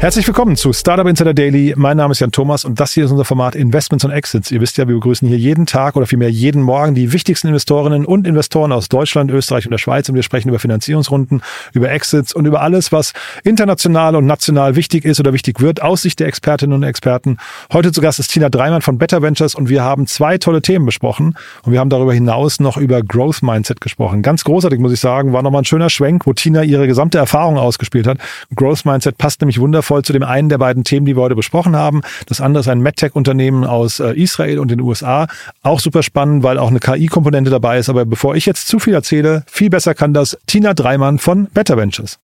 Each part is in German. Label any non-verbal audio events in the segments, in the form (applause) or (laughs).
Herzlich willkommen zu Startup Insider Daily. Mein Name ist Jan Thomas und das hier ist unser Format Investments und Exits. Ihr wisst ja, wir begrüßen hier jeden Tag oder vielmehr jeden Morgen die wichtigsten Investorinnen und Investoren aus Deutschland, Österreich und der Schweiz und wir sprechen über Finanzierungsrunden, über Exits und über alles, was international und national wichtig ist oder wichtig wird aus Sicht der Expertinnen und Experten. Heute zu Gast ist Tina Dreimann von Better Ventures und wir haben zwei tolle Themen besprochen und wir haben darüber hinaus noch über Growth Mindset gesprochen. Ganz großartig, muss ich sagen, war nochmal ein schöner Schwenk, wo Tina ihre gesamte Erfahrung ausgespielt hat. Growth Mindset passt nämlich wundervoll voll zu dem einen der beiden Themen, die wir heute besprochen haben. Das andere ist ein MedTech-Unternehmen aus äh, Israel und den USA. Auch super spannend, weil auch eine KI-Komponente dabei ist. Aber bevor ich jetzt zu viel erzähle, viel besser kann das Tina Dreimann von Better Ventures.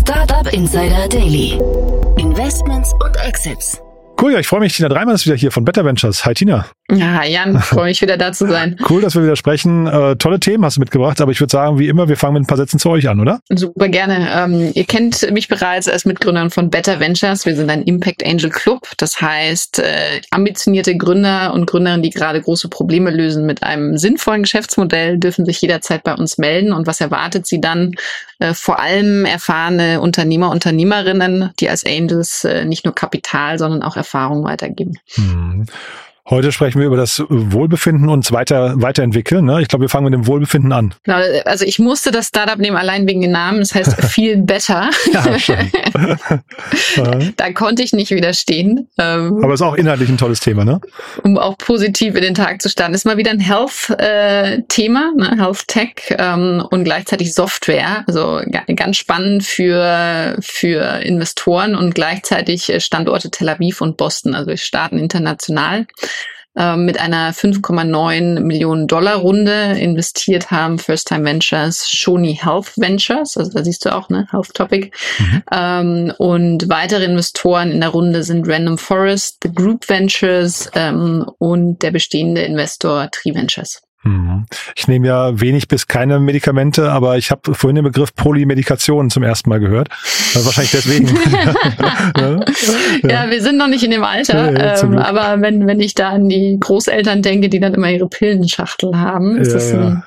Startup Insider Daily. Investments und Exits. Cool, ja, ich freue mich. Tina Dreimann ist wieder hier von Better Ventures. Hi Tina. Ja, Jan, (laughs) freue mich wieder da zu sein. Cool, dass wir wieder sprechen. Äh, tolle Themen hast du mitgebracht, aber ich würde sagen, wie immer, wir fangen mit ein paar Sätzen zu euch an, oder? Super gerne. Ähm, ihr kennt mich bereits als Mitgründerin von Better Ventures. Wir sind ein Impact Angel Club. Das heißt, äh, ambitionierte Gründer und Gründerinnen, die gerade große Probleme lösen mit einem sinnvollen Geschäftsmodell, dürfen sich jederzeit bei uns melden. Und was erwartet sie dann? Äh, vor allem erfahrene Unternehmer, Unternehmerinnen, die als Angels äh, nicht nur Kapital, sondern auch Erfahrung weitergeben. Hm. Heute sprechen wir über das Wohlbefinden und weiter, weiterentwickeln. Ne? Ich glaube, wir fangen mit dem Wohlbefinden an. Genau, also ich musste das Startup nehmen allein wegen den Namen. Das heißt (laughs) Feel Better. ja, schon. (laughs) da konnte ich nicht widerstehen. Ähm, Aber ist auch inhaltlich ein tolles Thema, ne? Um auch positiv in den Tag zu starten. Ist mal wieder ein Health-Thema, äh, ne? Health Tech ähm, und gleichzeitig Software. Also ganz spannend für, für Investoren und gleichzeitig Standorte Tel Aviv und Boston. Also wir starten international. Ähm, mit einer 5,9 Millionen Dollar Runde investiert haben First Time Ventures, Shoni Health Ventures, also da siehst du auch, ne, Health Topic. Mhm. Ähm, und weitere Investoren in der Runde sind Random Forest, The Group Ventures ähm, und der bestehende Investor Tree Ventures. Mhm. Ich nehme ja wenig bis keine Medikamente, aber ich habe vorhin den Begriff Polymedikation zum ersten Mal gehört. Also wahrscheinlich deswegen. (laughs) ja. ja. wir sind noch nicht in dem Alter, ja, ähm, aber wenn, wenn ich da an die Großeltern denke, die dann immer ihre Pillenschachtel haben, ist das ein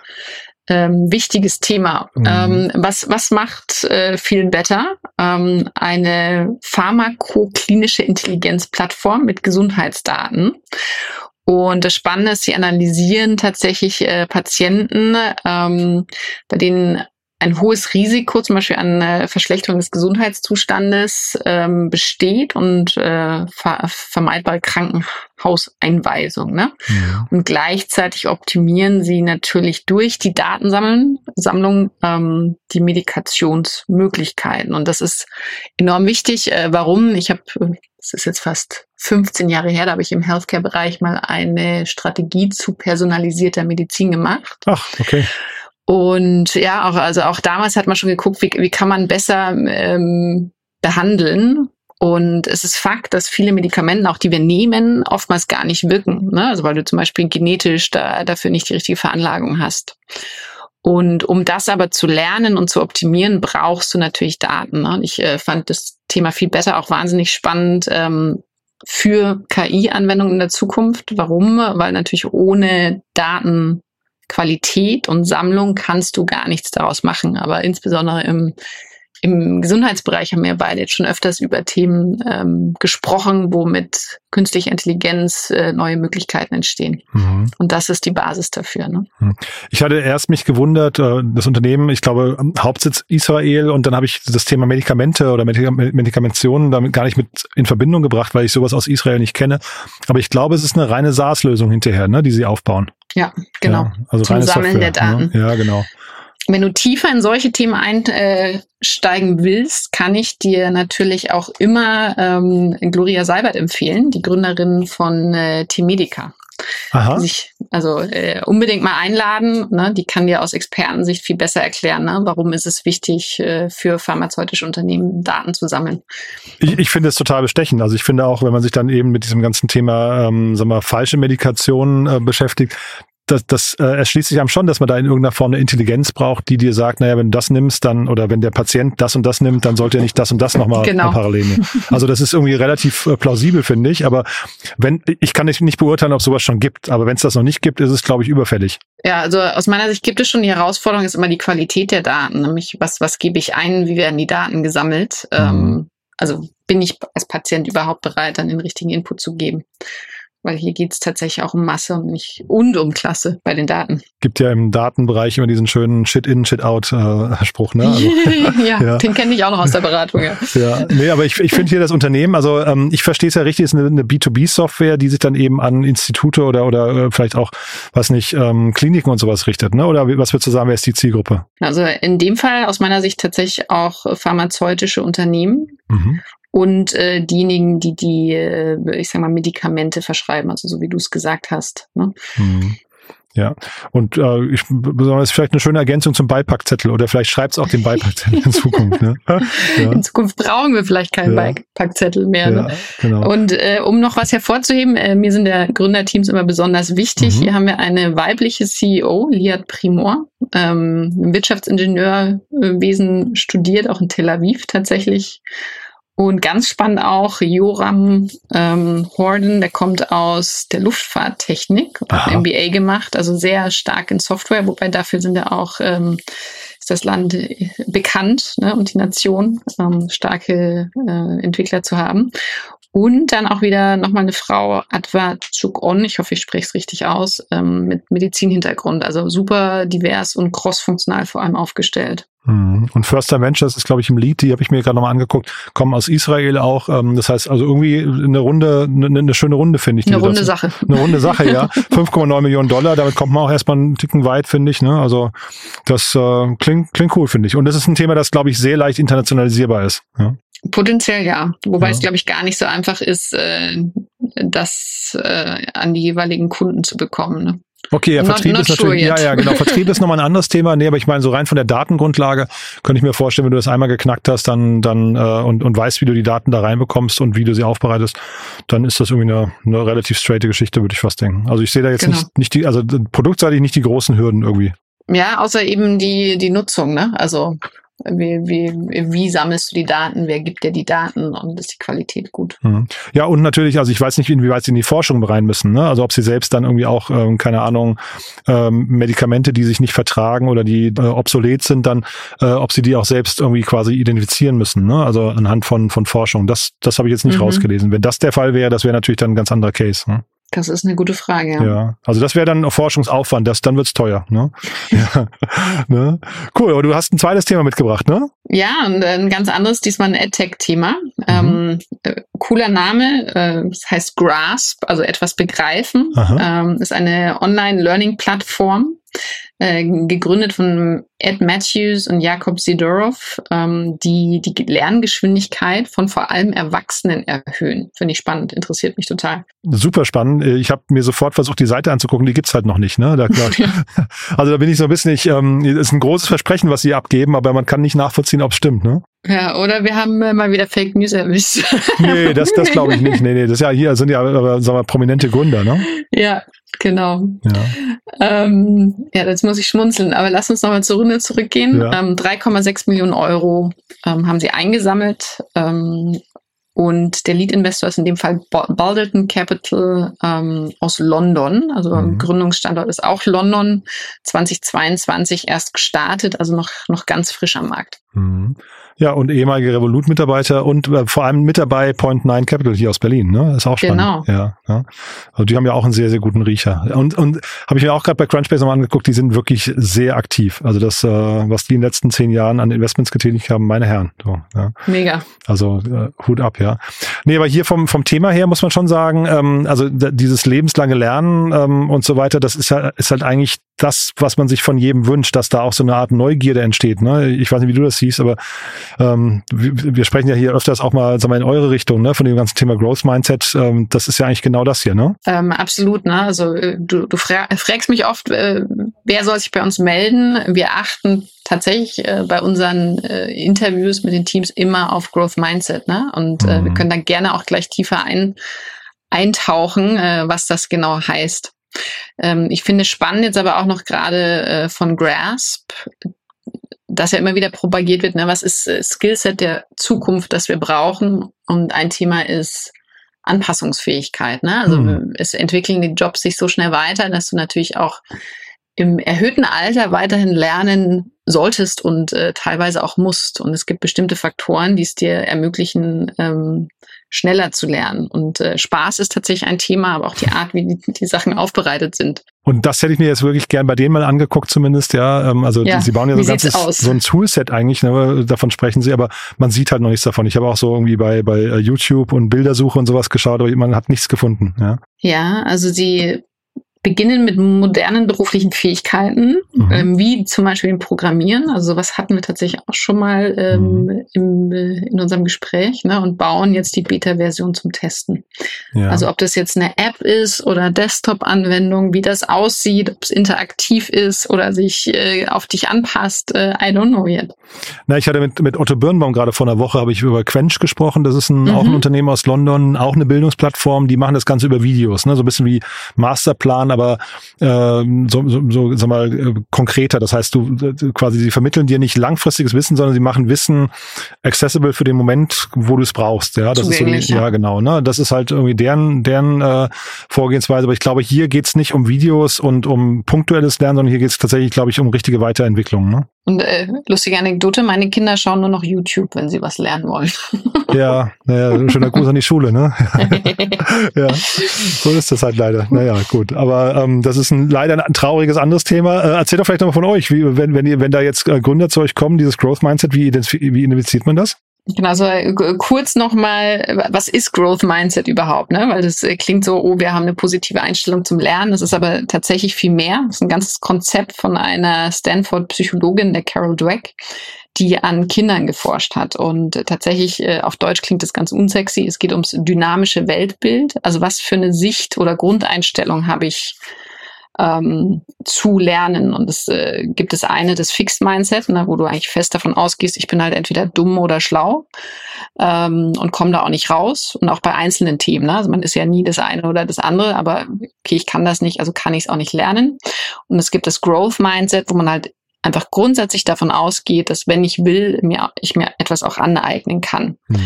ähm, wichtiges Thema. Mhm. Ähm, was, was macht äh, viel Better? Ähm, eine pharmakoklinische Intelligenzplattform mit Gesundheitsdaten. Und das Spannende ist, sie analysieren tatsächlich äh, Patienten, ähm, bei denen ein hohes Risiko zum Beispiel an äh, Verschlechterung des Gesundheitszustandes ähm, besteht und äh, ver vermeidbare Krankenhauseinweisung. Ne? Ja. Und gleichzeitig optimieren sie natürlich durch die Datensammlung ähm, die Medikationsmöglichkeiten. Und das ist enorm wichtig. Äh, warum? Ich habe, es ist jetzt fast 15 Jahre her, da habe ich im Healthcare-Bereich mal eine Strategie zu personalisierter Medizin gemacht. Ach, okay. Und ja, auch, also auch damals hat man schon geguckt, wie, wie kann man besser ähm, behandeln. Und es ist Fakt, dass viele Medikamente, auch die wir nehmen, oftmals gar nicht wirken. Ne? Also weil du zum Beispiel genetisch da, dafür nicht die richtige Veranlagung hast. Und um das aber zu lernen und zu optimieren, brauchst du natürlich Daten. Ne? Und ich äh, fand das Thema viel besser, auch wahnsinnig spannend ähm, für KI-Anwendungen in der Zukunft. Warum? Weil natürlich ohne Daten Qualität und Sammlung kannst du gar nichts daraus machen. Aber insbesondere im, im Gesundheitsbereich haben wir beide jetzt schon öfters über Themen ähm, gesprochen, wo mit künstlicher Intelligenz äh, neue Möglichkeiten entstehen. Mhm. Und das ist die Basis dafür. Ne? Mhm. Ich hatte erst mich gewundert, äh, das Unternehmen, ich glaube, Hauptsitz Israel und dann habe ich das Thema Medikamente oder Medikamentionen damit gar nicht mit in Verbindung gebracht, weil ich sowas aus Israel nicht kenne. Aber ich glaube, es ist eine reine SaaS-Lösung hinterher, ne, die sie aufbauen. Ja, genau. Ja, also Zum Sammeln Software, der ne? Daten. Ne? Ja, genau. Wenn du tiefer in solche Themen einsteigen willst, kann ich dir natürlich auch immer ähm, Gloria Seibert empfehlen, die Gründerin von äh, T-Medica. Aha. Sich, also äh, unbedingt mal einladen. Ne? Die kann dir aus Expertensicht viel besser erklären, ne? warum ist es wichtig äh, für pharmazeutische Unternehmen Daten zu sammeln. Ich, ich finde es total bestechend. Also ich finde auch, wenn man sich dann eben mit diesem ganzen Thema, ähm, sagen wir, falsche Medikationen äh, beschäftigt, das, das äh, erschließt sich einem schon, dass man da in irgendeiner Form eine Intelligenz braucht, die dir sagt, naja, wenn du das nimmst, dann, oder wenn der Patient das und das nimmt, dann sollte er nicht das und das nochmal genau. parallel nehmen. Also das ist irgendwie relativ äh, plausibel, finde ich. Aber wenn, ich kann nicht, nicht beurteilen, ob sowas schon gibt, aber wenn es das noch nicht gibt, ist es, glaube ich, überfällig. Ja, also aus meiner Sicht gibt es schon die Herausforderung, ist immer die Qualität der Daten, nämlich was, was gebe ich ein, wie werden die Daten gesammelt. Mhm. Ähm, also bin ich als Patient überhaupt bereit, dann den richtigen Input zu geben weil hier geht es tatsächlich auch um Masse und nicht und um Klasse bei den Daten. Gibt ja im Datenbereich immer diesen schönen Shit-in, Shit-out-Spruch, ne? Also, (laughs) ja, ja, den kenne ich auch noch aus der Beratung, ja. (laughs) ja, nee, aber ich, ich finde hier das Unternehmen, also ähm, ich verstehe es ja richtig, ist eine, eine B2B-Software, die sich dann eben an Institute oder oder äh, vielleicht auch, was nicht, ähm, Kliniken und sowas richtet, ne? Oder was würdest du sagen, wer ist die Zielgruppe? Also in dem Fall aus meiner Sicht tatsächlich auch pharmazeutische Unternehmen. Mhm und äh, diejenigen, die die, äh, ich sag mal, Medikamente verschreiben, also so wie du es gesagt hast. Ne? Mhm. Ja, und äh, ich, besonders vielleicht eine schöne Ergänzung zum Beipackzettel oder vielleicht schreibt es auch den Beipackzettel in Zukunft. Ne? (laughs) Ja. In Zukunft brauchen wir vielleicht keinen ja. Beipackzettel mehr. Ne? Ja, genau. Und äh, um noch was hervorzuheben, äh, mir sind der Gründerteams immer besonders wichtig. Mhm. Hier haben wir eine weibliche CEO, Liat Primor, ähm, Wirtschaftsingenieurwesen studiert, auch in Tel Aviv tatsächlich und ganz spannend auch Joram ähm, Horden, der kommt aus der Luftfahrttechnik, hat MBA gemacht, also sehr stark in Software, wobei dafür sind ja auch ähm, ist das Land äh, bekannt ne, und die Nation ähm, starke äh, Entwickler zu haben. Und dann auch wieder nochmal eine Frau, Adva Chukon, ich hoffe, ich spreche es richtig aus, ähm, mit Medizinhintergrund. Also super divers und crossfunktional vor allem aufgestellt. Mhm. Und First Ventures ist, glaube ich, im Lead, die habe ich mir gerade nochmal angeguckt, kommen aus Israel auch. Ähm, das heißt also irgendwie eine Runde, eine, eine schöne Runde, finde ich. Eine runde dazu. Sache. Eine runde Sache, ja. (laughs) 5,9 Millionen Dollar, damit kommt man auch erstmal einen Ticken weit, finde ich. Ne? Also das äh, klingt, klingt cool, finde ich. Und das ist ein Thema, das, glaube ich, sehr leicht internationalisierbar ist. Ja. Potenziell ja. Wobei ja. es, glaube ich, gar nicht so einfach ist, äh, das äh, an die jeweiligen Kunden zu bekommen. Ne? Okay, ja, Vertrieb not, not ist natürlich, sure ja, ja, genau. (laughs) Vertrieb ist nochmal ein anderes Thema. Nee, aber ich meine, so rein von der Datengrundlage könnte ich mir vorstellen, wenn du das einmal geknackt hast, dann, dann, äh, und, und weißt, wie du die Daten da reinbekommst und wie du sie aufbereitest, dann ist das irgendwie eine, eine relativ straighte Geschichte, würde ich fast denken. Also ich sehe da jetzt genau. nicht, nicht die, also produktseitig nicht die großen Hürden irgendwie. Ja, außer eben die, die Nutzung, ne? Also wie, wie, wie sammelst du die Daten? Wer gibt dir die Daten? Und ist die Qualität gut? Mhm. Ja, und natürlich, also ich weiß nicht, inwieweit sie in die Forschung rein müssen. Ne? Also ob sie selbst dann irgendwie auch, ähm, keine Ahnung, ähm, Medikamente, die sich nicht vertragen oder die äh, obsolet sind, dann, äh, ob sie die auch selbst irgendwie quasi identifizieren müssen. Ne? Also anhand von, von Forschung. Das, das habe ich jetzt nicht mhm. rausgelesen. Wenn das der Fall wäre, das wäre natürlich dann ein ganz anderer Case. Ne? Das ist eine gute Frage, ja. Ja, also das wäre dann Forschungsaufwand, das, dann wird's teuer. Ne? (laughs) ja. ne? Cool, aber du hast ein zweites Thema mitgebracht, ne? Ja, und ein ganz anderes, diesmal ein AdTech-Thema. Mhm. Ähm, äh, cooler Name, äh, das heißt Grasp, also etwas begreifen. Ähm, ist eine Online-Learning-Plattform, äh, gegründet von Ed Matthews und Jakob Sidorov, ähm, die die Lerngeschwindigkeit von vor allem Erwachsenen erhöhen. Finde ich spannend, interessiert mich total. Super spannend. Ich habe mir sofort versucht, die Seite anzugucken, die gibt's halt noch nicht. Ne? Da, (laughs) (laughs) also da bin ich so ein bisschen, ich, ähm, ist ein großes Versprechen, was sie abgeben, aber man kann nicht nachvollziehen, ob es stimmt. Ne? Ja, oder wir haben äh, mal wieder Fake News erwischt. (laughs) nee, das, das glaube ich nicht. Nee, nee, das ist ja hier sind ja aber, sagen wir, prominente Gründer, ne? Ja, Genau. Ja. Ähm, ja, jetzt muss ich schmunzeln, aber lass uns nochmal zur Runde zurückgehen. Ja. Ähm, 3,6 Millionen Euro ähm, haben sie eingesammelt. Ähm, und der Lead-Investor ist in dem Fall Balderton Capital ähm, aus London. Also mhm. Gründungsstandort ist auch London. 2022 erst gestartet, also noch, noch ganz frisch am Markt. Mhm. Ja, und ehemalige Revolut-Mitarbeiter und äh, vor allem mit dabei Point Nine Capital hier aus Berlin, ne? Ist auch spannend. Genau. Ja, ja. Also die haben ja auch einen sehr, sehr guten Riecher. Und, und habe ich mir auch gerade bei Crunchbase nochmal angeguckt, die sind wirklich sehr aktiv. Also das, äh, was die in den letzten zehn Jahren an Investments getätigt haben, meine Herren. So, ja. Mega. Also äh, Hut ab, ja. Nee, aber hier vom, vom Thema her muss man schon sagen, ähm, also dieses lebenslange Lernen ähm, und so weiter, das ist, ja, ist halt eigentlich das, was man sich von jedem wünscht, dass da auch so eine Art Neugierde entsteht. Ne? Ich weiß nicht, wie du das siehst, aber ähm, wir, wir sprechen ja hier öfters auch mal, sagen wir, in eure Richtung, ne, von dem ganzen Thema Growth Mindset. Ähm, das ist ja eigentlich genau das hier, ne? Ähm, absolut, ne? Also äh, du, du fragst mich oft, äh, wer soll sich bei uns melden? Wir achten tatsächlich äh, bei unseren äh, Interviews mit den Teams immer auf Growth Mindset, ne? Und äh, mhm. wir können da gerne auch gleich tiefer ein, eintauchen, äh, was das genau heißt. Ähm, ich finde spannend jetzt aber auch noch gerade äh, von Grasp, dass ja immer wieder propagiert wird, ne, was ist äh, Skillset der Zukunft, das wir brauchen. Und ein Thema ist Anpassungsfähigkeit. Ne? Also hm. es entwickeln die Jobs sich so schnell weiter, dass du natürlich auch im erhöhten Alter weiterhin lernen solltest und äh, teilweise auch musst. Und es gibt bestimmte Faktoren, die es dir ermöglichen, ähm, schneller zu lernen. Und äh, Spaß ist tatsächlich ein Thema, aber auch die Art, wie die, die Sachen aufbereitet sind. Und das hätte ich mir jetzt wirklich gern bei denen mal angeguckt, zumindest, ja. Ähm, also ja, sie bauen ja so, ein ganzes, so ein Toolset eigentlich, ne, davon sprechen sie, aber man sieht halt noch nichts davon. Ich habe auch so irgendwie bei, bei äh, YouTube und Bildersuche und sowas geschaut, aber man hat nichts gefunden. Ja, ja also sie beginnen mit modernen beruflichen Fähigkeiten, mhm. ähm, wie zum Beispiel im Programmieren. Also sowas hatten wir tatsächlich auch schon mal ähm, mhm. im, äh, in unserem Gespräch ne, und bauen jetzt die Beta-Version zum Testen. Ja. Also ob das jetzt eine App ist oder Desktop-Anwendung, wie das aussieht, ob es interaktiv ist oder sich äh, auf dich anpasst, äh, I don't know yet. Na, ich hatte mit, mit Otto Birnbaum gerade vor einer Woche, habe ich über Quench gesprochen. Das ist ein, mhm. auch ein Unternehmen aus London, auch eine Bildungsplattform. Die machen das Ganze über Videos, ne? so ein bisschen wie Masterplan aber äh, so, so, so sag mal äh, konkreter. Das heißt, du quasi sie vermitteln dir nicht langfristiges Wissen, sondern sie machen Wissen accessible für den Moment, wo du es brauchst. Ja, das ist so, ja. ja genau. Ne, das ist halt irgendwie deren deren äh, Vorgehensweise. Aber ich glaube, hier geht's nicht um Videos und um punktuelles Lernen, sondern hier geht's tatsächlich, glaube ich, um richtige Weiterentwicklung. Ne? Und äh, lustige Anekdote, meine Kinder schauen nur noch YouTube, wenn sie was lernen wollen. (laughs) Ja, naja, schöner Gruß an die Schule, ne? (laughs) ja, so ist das halt leider. Naja, gut. Aber ähm, das ist ein, leider ein trauriges anderes Thema. Äh, erzähl doch vielleicht nochmal von euch, wie, wenn, wenn, ihr, wenn da jetzt äh, Gründer zu euch kommen, dieses Growth Mindset, wie, wie identifiziert man das? Genau, also äh, kurz nochmal, was ist Growth Mindset überhaupt? Ne? Weil das äh, klingt so, oh, wir haben eine positive Einstellung zum Lernen. Das ist aber tatsächlich viel mehr. Das ist ein ganzes Konzept von einer Stanford-Psychologin, der Carol Dweck, die an Kindern geforscht hat. Und tatsächlich, äh, auf Deutsch klingt das ganz unsexy. Es geht ums dynamische Weltbild. Also was für eine Sicht oder Grundeinstellung habe ich ähm, zu lernen. Und es äh, gibt es eine, das Fixed Mindset, ne, wo du eigentlich fest davon ausgehst, ich bin halt entweder dumm oder schlau ähm, und komme da auch nicht raus. Und auch bei einzelnen Themen. Ne? Also man ist ja nie das eine oder das andere, aber okay, ich kann das nicht, also kann ich es auch nicht lernen. Und es gibt das Growth Mindset, wo man halt einfach grundsätzlich davon ausgeht, dass wenn ich will, mir, ich mir etwas auch aneignen kann. Mhm.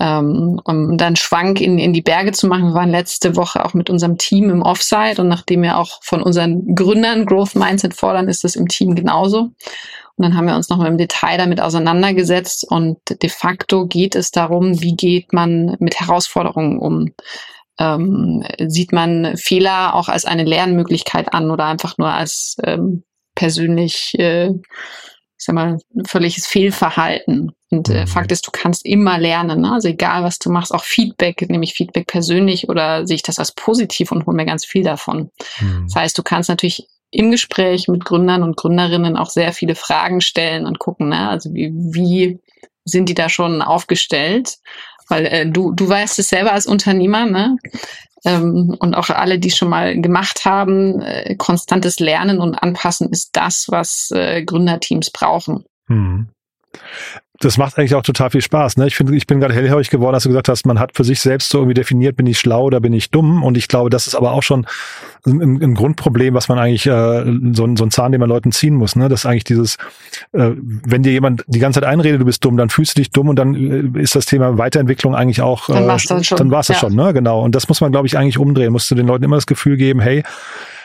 Ähm, um dann Schwank in, in die Berge zu machen. Wir waren letzte Woche auch mit unserem Team im Offside und nachdem wir auch von unseren Gründern Growth Mindset fordern, ist das im Team genauso. Und dann haben wir uns nochmal im Detail damit auseinandergesetzt und de facto geht es darum, wie geht man mit Herausforderungen um. Ähm, sieht man Fehler auch als eine Lernmöglichkeit an oder einfach nur als ähm, persönlich, äh, ich sag mal, völliges Fehlverhalten. Und äh, mhm. Fakt ist, du kannst immer lernen. Ne? Also egal, was du machst, auch Feedback, nämlich Feedback persönlich oder sehe ich das als positiv und hole mir ganz viel davon. Mhm. Das heißt, du kannst natürlich im Gespräch mit Gründern und Gründerinnen auch sehr viele Fragen stellen und gucken, ne? also wie, wie sind die da schon aufgestellt? Weil äh, du, du weißt es selber als Unternehmer, ne? Ähm, und auch alle, die schon mal gemacht haben, äh, konstantes Lernen und Anpassen ist das, was äh, Gründerteams brauchen. Hm das macht eigentlich auch total viel Spaß. Ne? Ich finde, ich bin gerade hellhörig geworden, dass du gesagt hast, man hat für sich selbst so irgendwie definiert, bin ich schlau oder bin ich dumm. Und ich glaube, das ist aber auch schon ein, ein Grundproblem, was man eigentlich, äh, so, so ein Zahn, den man Leuten ziehen muss. Ne? Das ist eigentlich dieses, äh, wenn dir jemand die ganze Zeit einredet, du bist dumm, dann fühlst du dich dumm und dann äh, ist das Thema Weiterentwicklung eigentlich auch, äh, dann war's das schon. Dann war's ja. schon, ne? Genau. Und das muss man, glaube ich, eigentlich umdrehen. Musst du den Leuten immer das Gefühl geben, hey,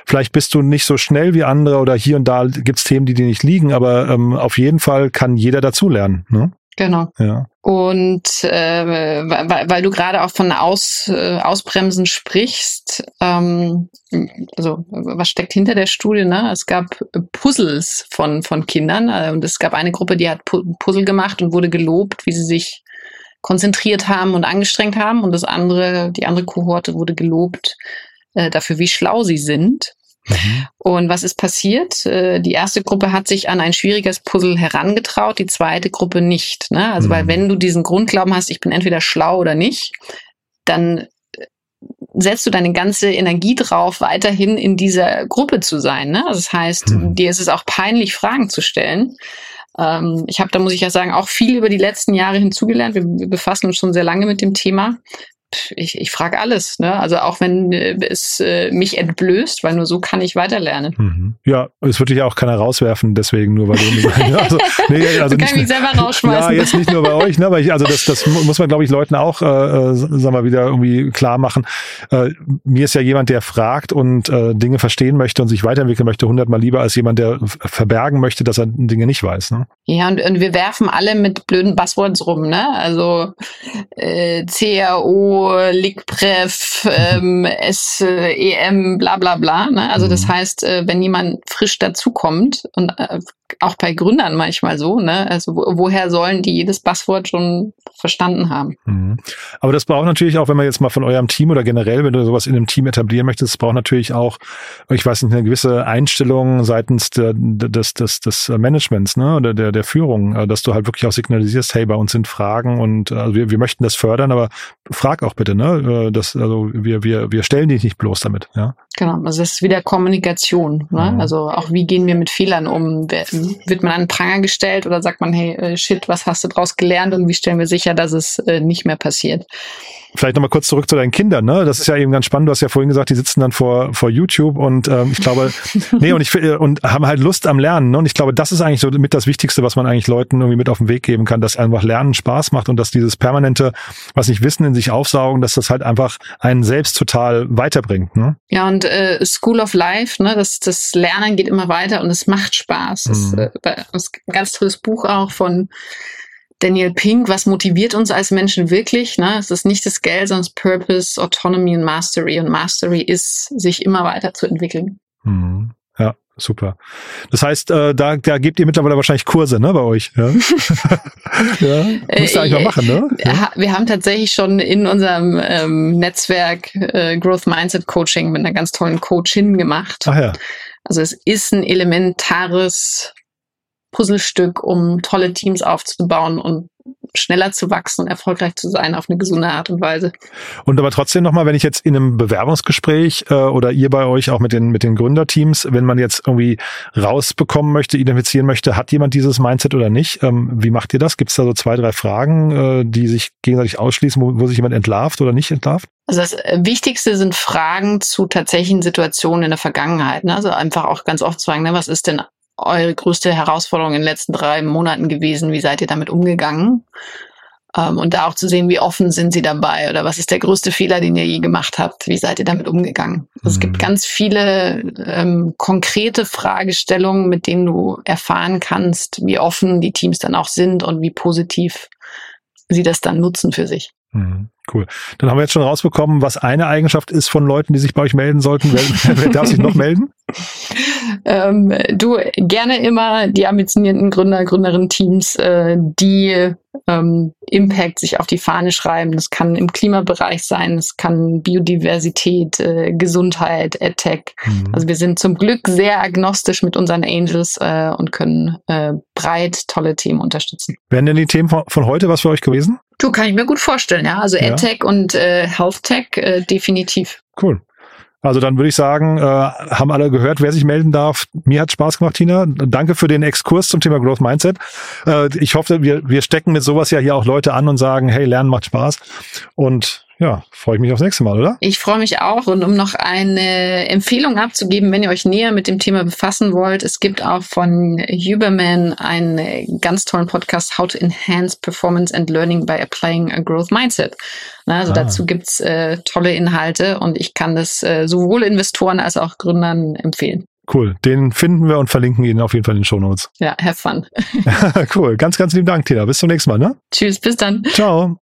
Vielleicht bist du nicht so schnell wie andere oder hier und da gibt's Themen, die dir nicht liegen, aber ähm, auf jeden Fall kann jeder dazulernen. Ne? Genau. Ja. Und äh, weil, weil du gerade auch von Aus, äh, Ausbremsen sprichst, ähm, also was steckt hinter der Studie? Ne? Es gab Puzzles von, von Kindern äh, und es gab eine Gruppe, die hat Puzzle gemacht und wurde gelobt, wie sie sich konzentriert haben und angestrengt haben und das andere, die andere Kohorte wurde gelobt, äh, dafür, wie schlau sie sind. Mhm. Und was ist passiert? Äh, die erste Gruppe hat sich an ein schwieriges Puzzle herangetraut, die zweite Gruppe nicht. Ne? Also, mhm. weil wenn du diesen Grundglauben hast, ich bin entweder schlau oder nicht, dann äh, setzt du deine ganze Energie drauf, weiterhin in dieser Gruppe zu sein. Ne? Also das heißt, mhm. dir ist es auch peinlich, Fragen zu stellen. Ähm, ich habe, da muss ich ja sagen, auch viel über die letzten Jahre hinzugelernt. Wir, wir befassen uns schon sehr lange mit dem Thema ich, ich frage alles. Ne? Also auch wenn äh, es äh, mich entblößt, weil nur so kann ich weiterlernen. Mhm. Ja, es würde dich auch keiner rauswerfen, deswegen nur weil du. (laughs) (laughs) also, nee, also kann nicht, mich selber rausschmeißen. Ja, jetzt nicht nur bei euch, ne? Aber ich, also das, das muss man, glaube ich, Leuten auch, äh, äh, sagen wir wieder irgendwie klar machen. Äh, mir ist ja jemand, der fragt und äh, Dinge verstehen möchte und sich weiterentwickeln möchte, hundertmal lieber als jemand, der verbergen möchte, dass er Dinge nicht weiß. Ne? Ja, und, und wir werfen alle mit blöden Buzzwords rum, ne? Also äh, CRO, LIGPREF, ähm, SEM, bla bla bla. Ne? Also das heißt, äh, wenn jemand frisch dazukommt und äh, auch bei Gründern manchmal so, ne? Also wo, woher sollen die jedes Buzzword schon verstanden haben? Mhm. Aber das braucht natürlich auch, wenn man jetzt mal von eurem Team oder generell, wenn du sowas in einem Team etablieren möchtest, braucht natürlich auch, ich weiß nicht, eine gewisse Einstellung seitens der, des, des, des Managements, ne? Oder der, der Führung, äh, dass du halt wirklich auch signalisierst, hey, bei uns sind Fragen und also wir, wir möchten das fördern, aber frag auch bitte, ne? Äh, das, also wir, wir, wir stellen dich nicht bloß damit, ja. Genau, also es ist wieder Kommunikation. Ne? Mhm. Also auch wie gehen wir mit Fehlern um? Wird man an den Pranger gestellt oder sagt man, hey, äh, shit, was hast du draus gelernt und wie stellen wir sicher, dass es äh, nicht mehr passiert? Vielleicht nochmal kurz zurück zu deinen Kindern, ne? Das ist ja eben ganz spannend. Du hast ja vorhin gesagt, die sitzen dann vor, vor YouTube und ähm, ich glaube, (laughs) nee, und ich und haben halt Lust am Lernen. Ne? Und ich glaube, das ist eigentlich so mit das Wichtigste, was man eigentlich Leuten irgendwie mit auf den Weg geben kann, dass einfach Lernen Spaß macht und dass dieses permanente, was nicht Wissen in sich aufsaugen, dass das halt einfach einen selbst total weiterbringt. Ne? Ja, und äh, School of Life, ne, das, das Lernen geht immer weiter und es macht Spaß. Mhm. Das, äh, ist ein ganz tolles Buch auch von Daniel Pink, was motiviert uns als Menschen wirklich? Ne? Es ist nicht das Geld, sondern das Purpose, Autonomy und Mastery. Und Mastery ist, sich immer weiterzuentwickeln. Mhm. Ja, super. Das heißt, äh, da, da gebt ihr mittlerweile wahrscheinlich Kurse, ne, bei euch. Ja, (laughs) ja musst du eigentlich mal machen, ne? Ja. Wir haben tatsächlich schon in unserem ähm, Netzwerk äh, Growth Mindset Coaching mit einer ganz tollen Coachin gemacht. Ach ja. Also es ist ein elementares Puzzlestück, um tolle Teams aufzubauen und schneller zu wachsen und erfolgreich zu sein auf eine gesunde Art und Weise. Und aber trotzdem nochmal, wenn ich jetzt in einem Bewerbungsgespräch äh, oder ihr bei euch auch mit den, mit den Gründerteams, wenn man jetzt irgendwie rausbekommen möchte, identifizieren möchte, hat jemand dieses Mindset oder nicht, ähm, wie macht ihr das? Gibt es da so zwei, drei Fragen, äh, die sich gegenseitig ausschließen, wo, wo sich jemand entlarvt oder nicht entlarvt? Also das äh, Wichtigste sind Fragen zu tatsächlichen Situationen in der Vergangenheit. Ne? Also einfach auch ganz oft zu sagen, ne, was ist denn eure größte Herausforderung in den letzten drei Monaten gewesen? Wie seid ihr damit umgegangen? Ähm, und da auch zu sehen, wie offen sind sie dabei oder was ist der größte Fehler, den ihr je gemacht habt? Wie seid ihr damit umgegangen? Mhm. Es gibt mhm. ganz viele ähm, konkrete Fragestellungen, mit denen du erfahren kannst, wie offen die Teams dann auch sind und wie positiv sie das dann nutzen für sich. Mhm. Cool. Dann haben wir jetzt schon rausbekommen, was eine Eigenschaft ist von Leuten, die sich bei euch melden sollten. Wer, (laughs) wer darf sich noch melden? (laughs) Ähm, du gerne immer die ambitionierten Gründer, Gründerinnen-Teams, äh, die ähm, Impact sich auf die Fahne schreiben. Das kann im Klimabereich sein, das kann Biodiversität, äh, Gesundheit, EdTech. Mhm. Also wir sind zum Glück sehr agnostisch mit unseren Angels äh, und können äh, breit tolle Themen unterstützen. Wären denn die Themen von, von heute was für euch gewesen? Du, kann ich mir gut vorstellen, ja. Also ja. EdTech und äh, HealthTech äh, definitiv. Cool. Also dann würde ich sagen, äh, haben alle gehört, wer sich melden darf. Mir hat Spaß gemacht, Tina. Danke für den Exkurs zum Thema Growth Mindset. Äh, ich hoffe, wir, wir stecken mit sowas ja hier auch Leute an und sagen, hey, Lernen macht Spaß. Und ja, freue ich mich aufs nächste Mal, oder? Ich freue mich auch. Und um noch eine Empfehlung abzugeben, wenn ihr euch näher mit dem Thema befassen wollt, es gibt auch von Huberman einen ganz tollen Podcast, How to Enhance Performance and Learning by Applying a Growth Mindset. Also ah. dazu gibt's äh, tolle Inhalte und ich kann das äh, sowohl Investoren als auch Gründern empfehlen. Cool. Den finden wir und verlinken ihn auf jeden Fall in den Show Notes. Ja, have fun. (laughs) cool. Ganz, ganz lieben Dank, Tina. Bis zum nächsten Mal, ne? Tschüss, bis dann. Ciao.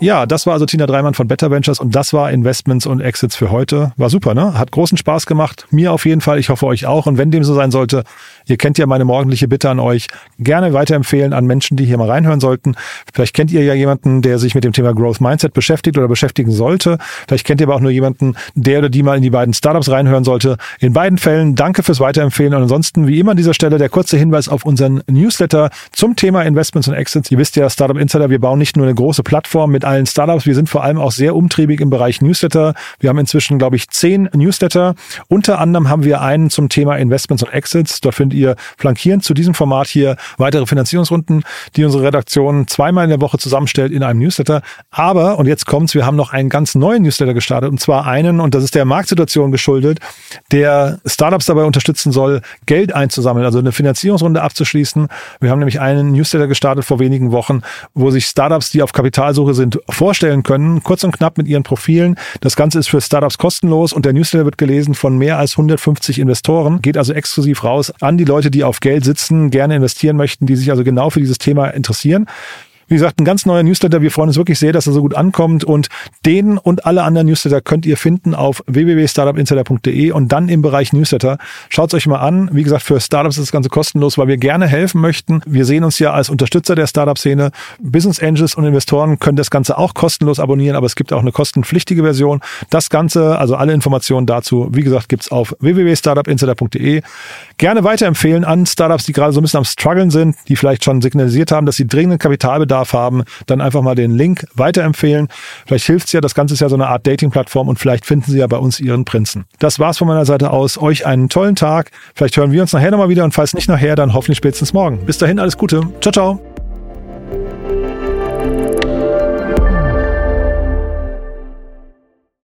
Ja, das war also Tina Dreimann von Better Ventures und das war Investments und Exits für heute. War super, ne? Hat großen Spaß gemacht. Mir auf jeden Fall. Ich hoffe euch auch. Und wenn dem so sein sollte, ihr kennt ja meine morgendliche Bitte an euch, gerne weiterempfehlen an Menschen, die hier mal reinhören sollten. Vielleicht kennt ihr ja jemanden, der sich mit dem Thema Growth Mindset beschäftigt oder beschäftigen sollte. Vielleicht kennt ihr aber auch nur jemanden, der oder die mal in die beiden Startups reinhören sollte. In beiden Fällen danke fürs Weiterempfehlen und ansonsten wie immer an dieser Stelle der kurze Hinweis auf unseren Newsletter zum Thema Investments und Exits. Ihr wisst ja, Startup Insider, wir bauen nicht nur eine große Plattform mit allen Startups. Wir sind vor allem auch sehr umtriebig im Bereich Newsletter. Wir haben inzwischen, glaube ich, zehn Newsletter. Unter anderem haben wir einen zum Thema Investments und Exits. Dort findet ihr flankierend zu diesem Format hier weitere Finanzierungsrunden, die unsere Redaktion zweimal in der Woche zusammenstellt in einem Newsletter. Aber, und jetzt kommt's, wir haben noch einen ganz neuen Newsletter gestartet und zwar einen, und das ist der Marktsituation geschuldet, der Startups dabei unterstützen soll, Geld einzusammeln, also eine Finanzierungsrunde abzuschließen. Wir haben nämlich einen Newsletter gestartet vor wenigen Wochen, wo sich Startups, die auf Kapitalsuche sind, vorstellen können, kurz und knapp mit ihren Profilen. Das Ganze ist für Startups kostenlos und der Newsletter wird gelesen von mehr als 150 Investoren, geht also exklusiv raus an die Leute, die auf Geld sitzen, gerne investieren möchten, die sich also genau für dieses Thema interessieren. Wie gesagt, ein ganz neuer Newsletter. Wir freuen uns wirklich sehr, dass er so gut ankommt. Und den und alle anderen Newsletter könnt ihr finden auf www.startupinsider.de und dann im Bereich Newsletter. Schaut es euch mal an. Wie gesagt, für Startups ist das Ganze kostenlos, weil wir gerne helfen möchten. Wir sehen uns ja als Unterstützer der Startup-Szene. Business Angels und Investoren können das Ganze auch kostenlos abonnieren, aber es gibt auch eine kostenpflichtige Version. Das Ganze, also alle Informationen dazu, wie gesagt, gibt's auf www.startupinsider.de. Gerne weiterempfehlen an Startups, die gerade so ein bisschen am struggeln sind, die vielleicht schon signalisiert haben, dass sie dringenden Kapitalbedarf Bedarf haben, dann einfach mal den Link weiterempfehlen. Vielleicht hilft's ja, das Ganze ist ja so eine Art Dating-Plattform und vielleicht finden Sie ja bei uns Ihren Prinzen. Das war's von meiner Seite aus. Euch einen tollen Tag. Vielleicht hören wir uns nachher nochmal wieder und falls nicht nachher, dann hoffentlich spätestens morgen. Bis dahin alles Gute. Ciao, ciao.